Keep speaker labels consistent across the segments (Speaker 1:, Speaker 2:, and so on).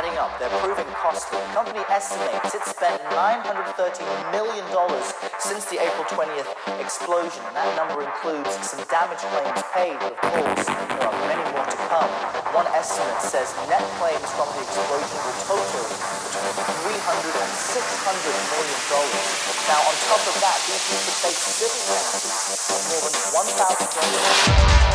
Speaker 1: adding up. They're proving costly. The company estimates it spent $930 million since the April 20th explosion, and that number includes some damage claims paid, but of course, there are many more to come. One estimate says net claims from the explosion will total between 300 and 600 million dollars. Now, on top of that, BP could face civil penalties of more than 1,000 dollars.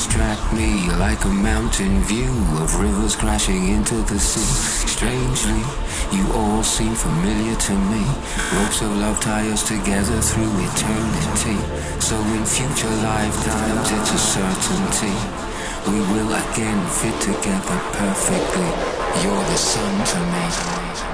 Speaker 2: Distract me like a mountain view of rivers crashing into the sea. Strangely, you all seem familiar to me. Ropes of love tie us together through eternity. So in future lifetimes it's a certainty. We will again fit together perfectly. You're the sun to me.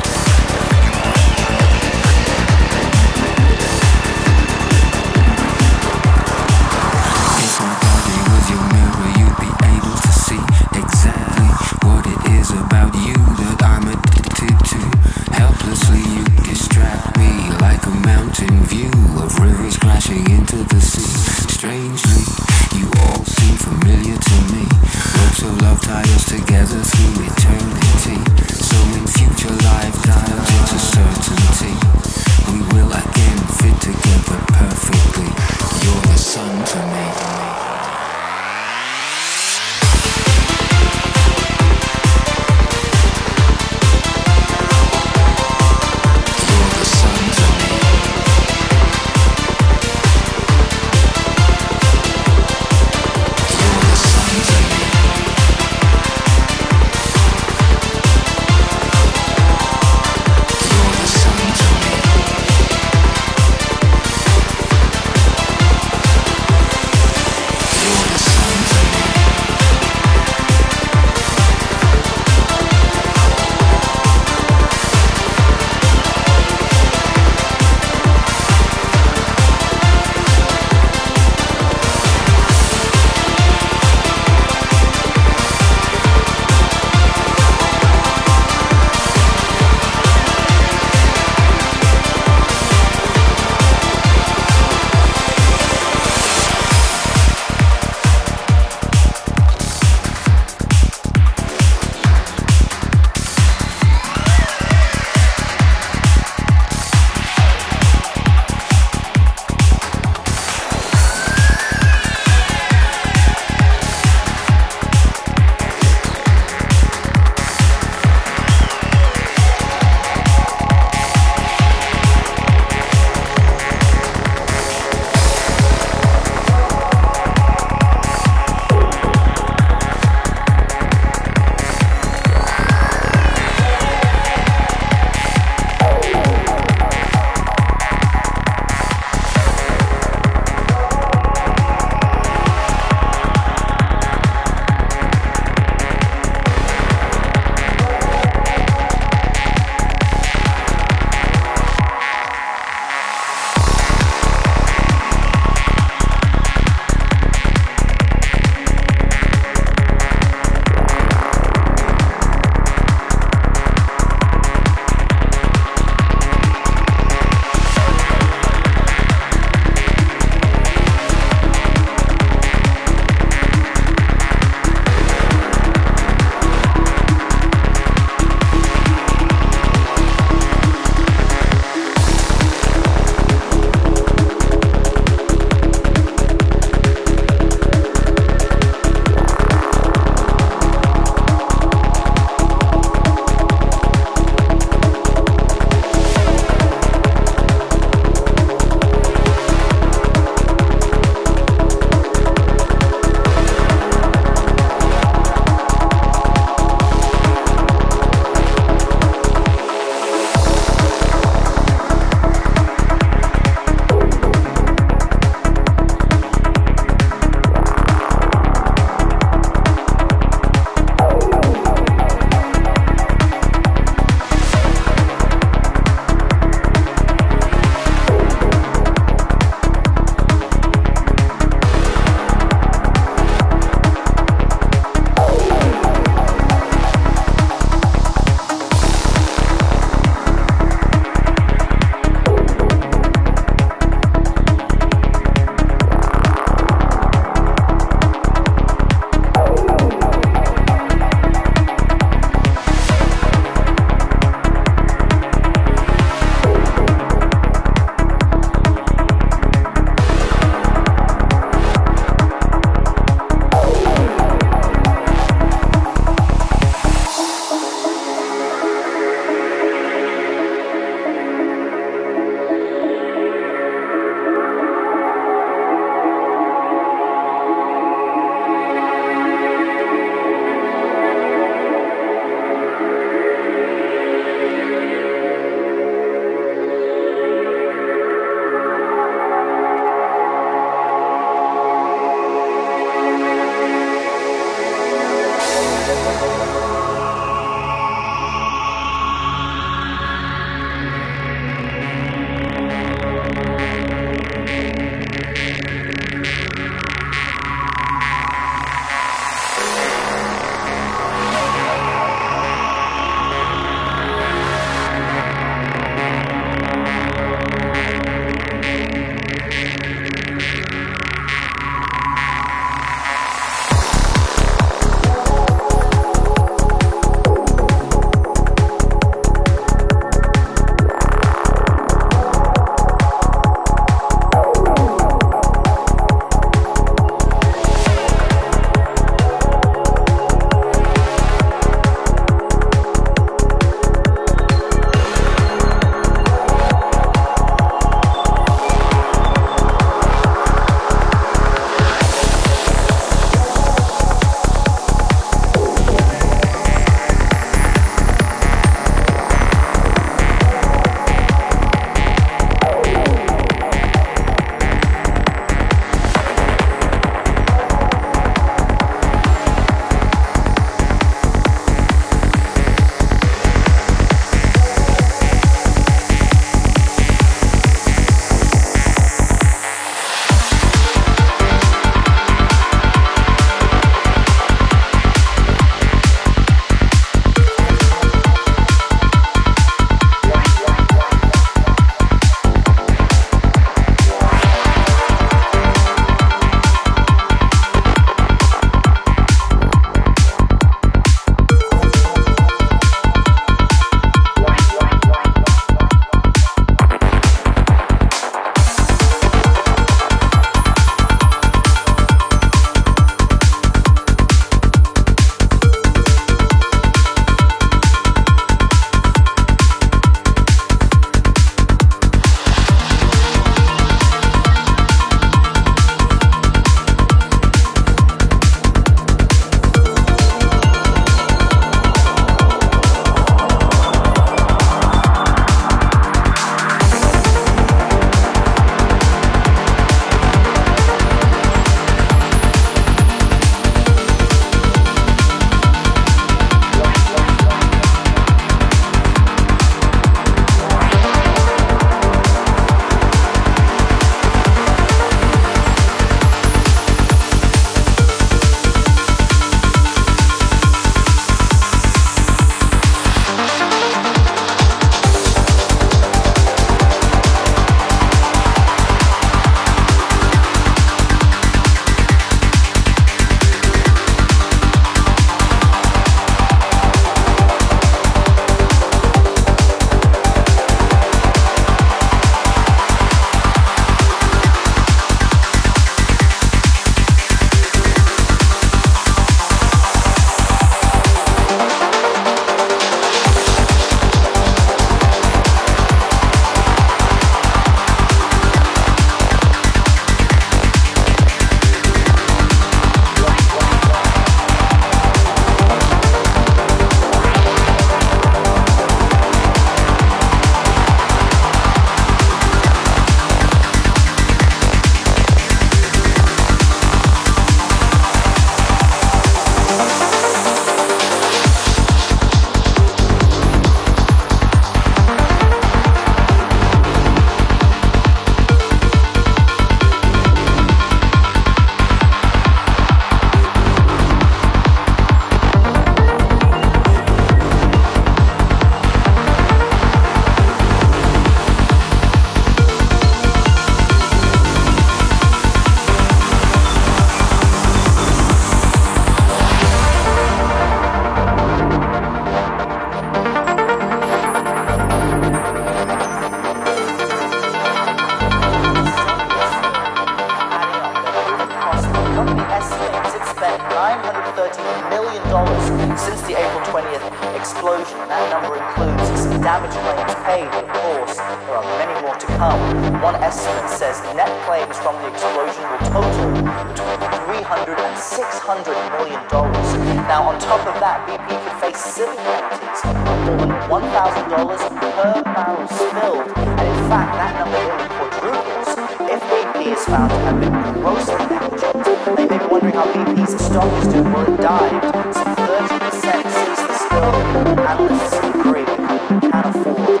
Speaker 1: 600 million dollars. Now, on top of that, BP could face civil penalties of more than 1,000 dollars per barrel spilled. And in fact, that number nearly quadruples if BP is found to have been grossly negligent. They may be wondering how BP's stock is doing. Well, it some 30% since the spill. Analysts agree the company afford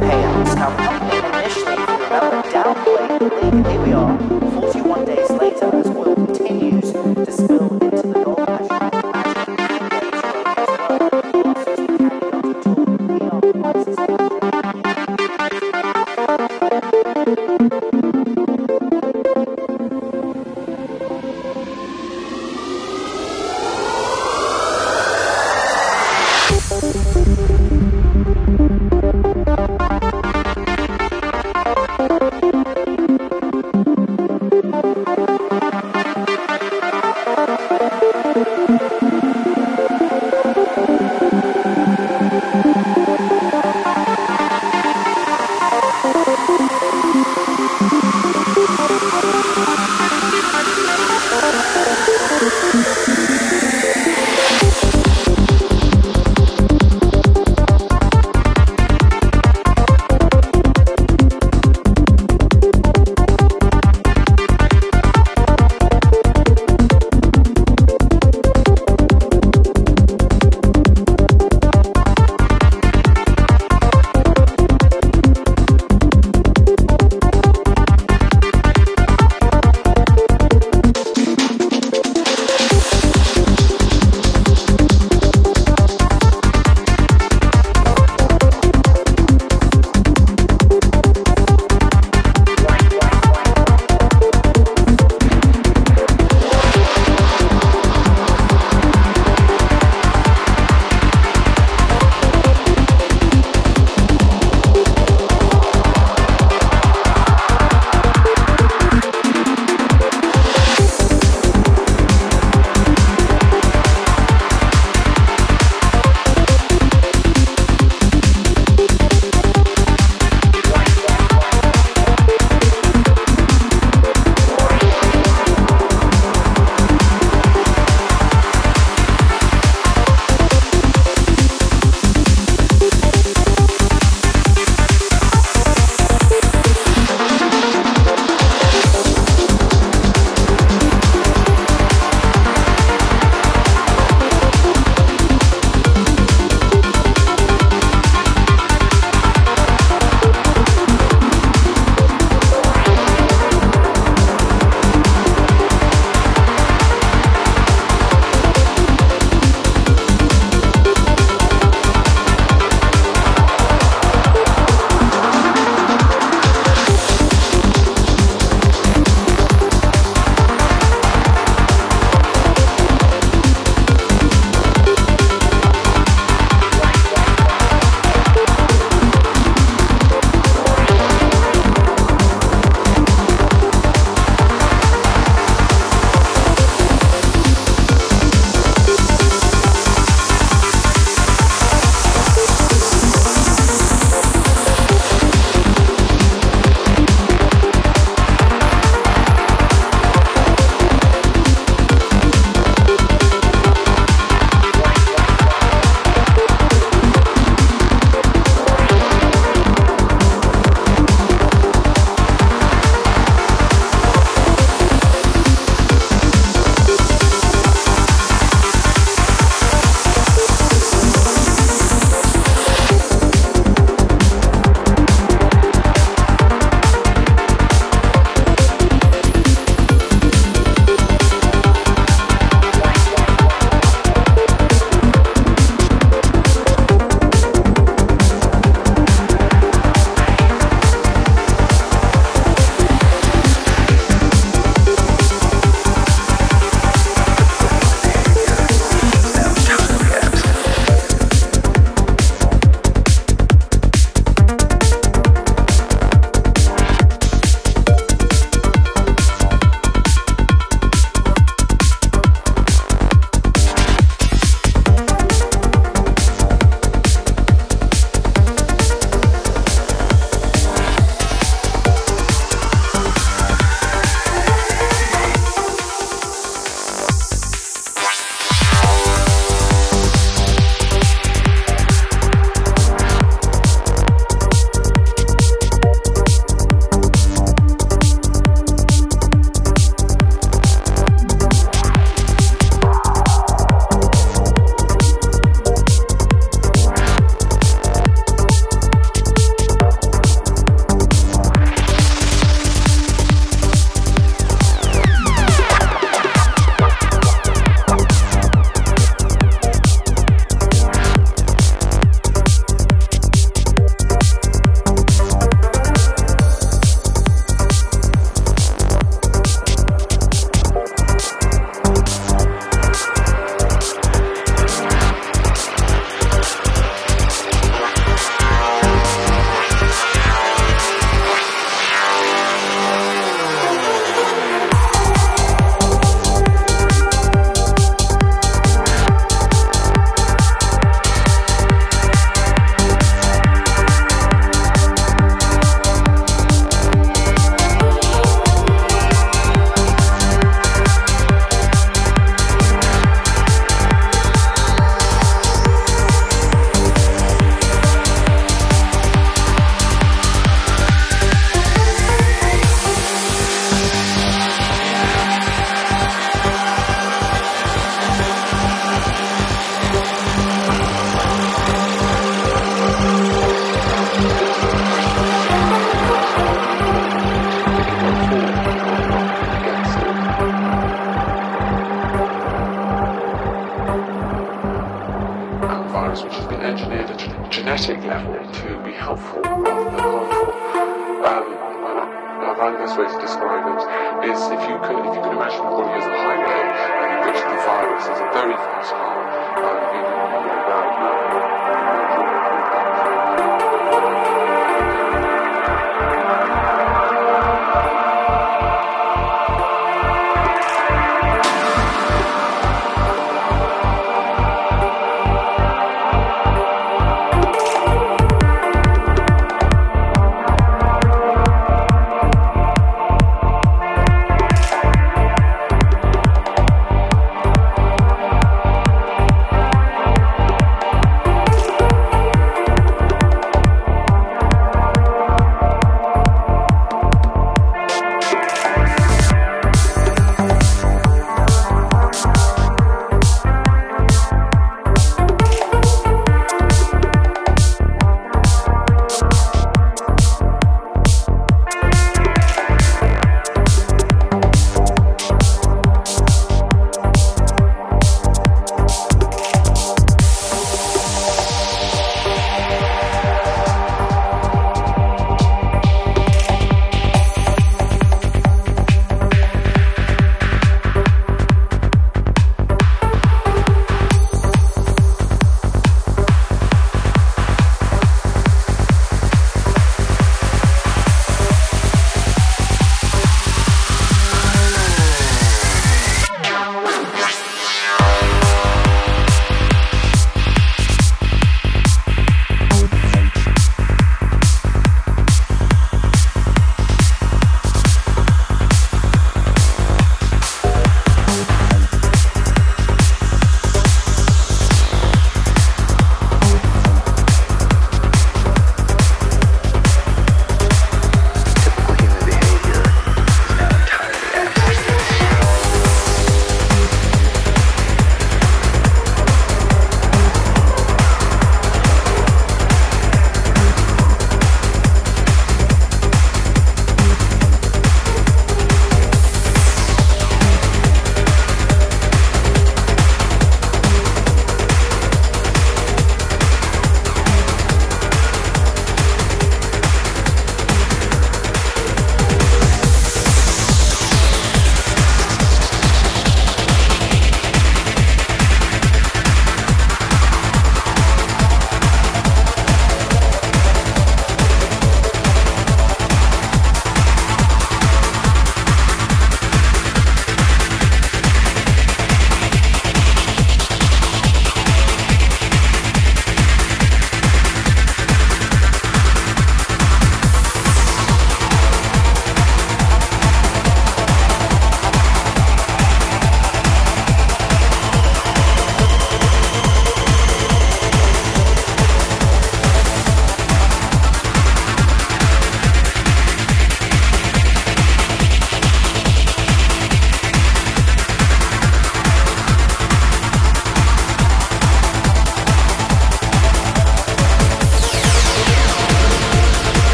Speaker 1: payouts. Now,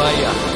Speaker 3: Vaya.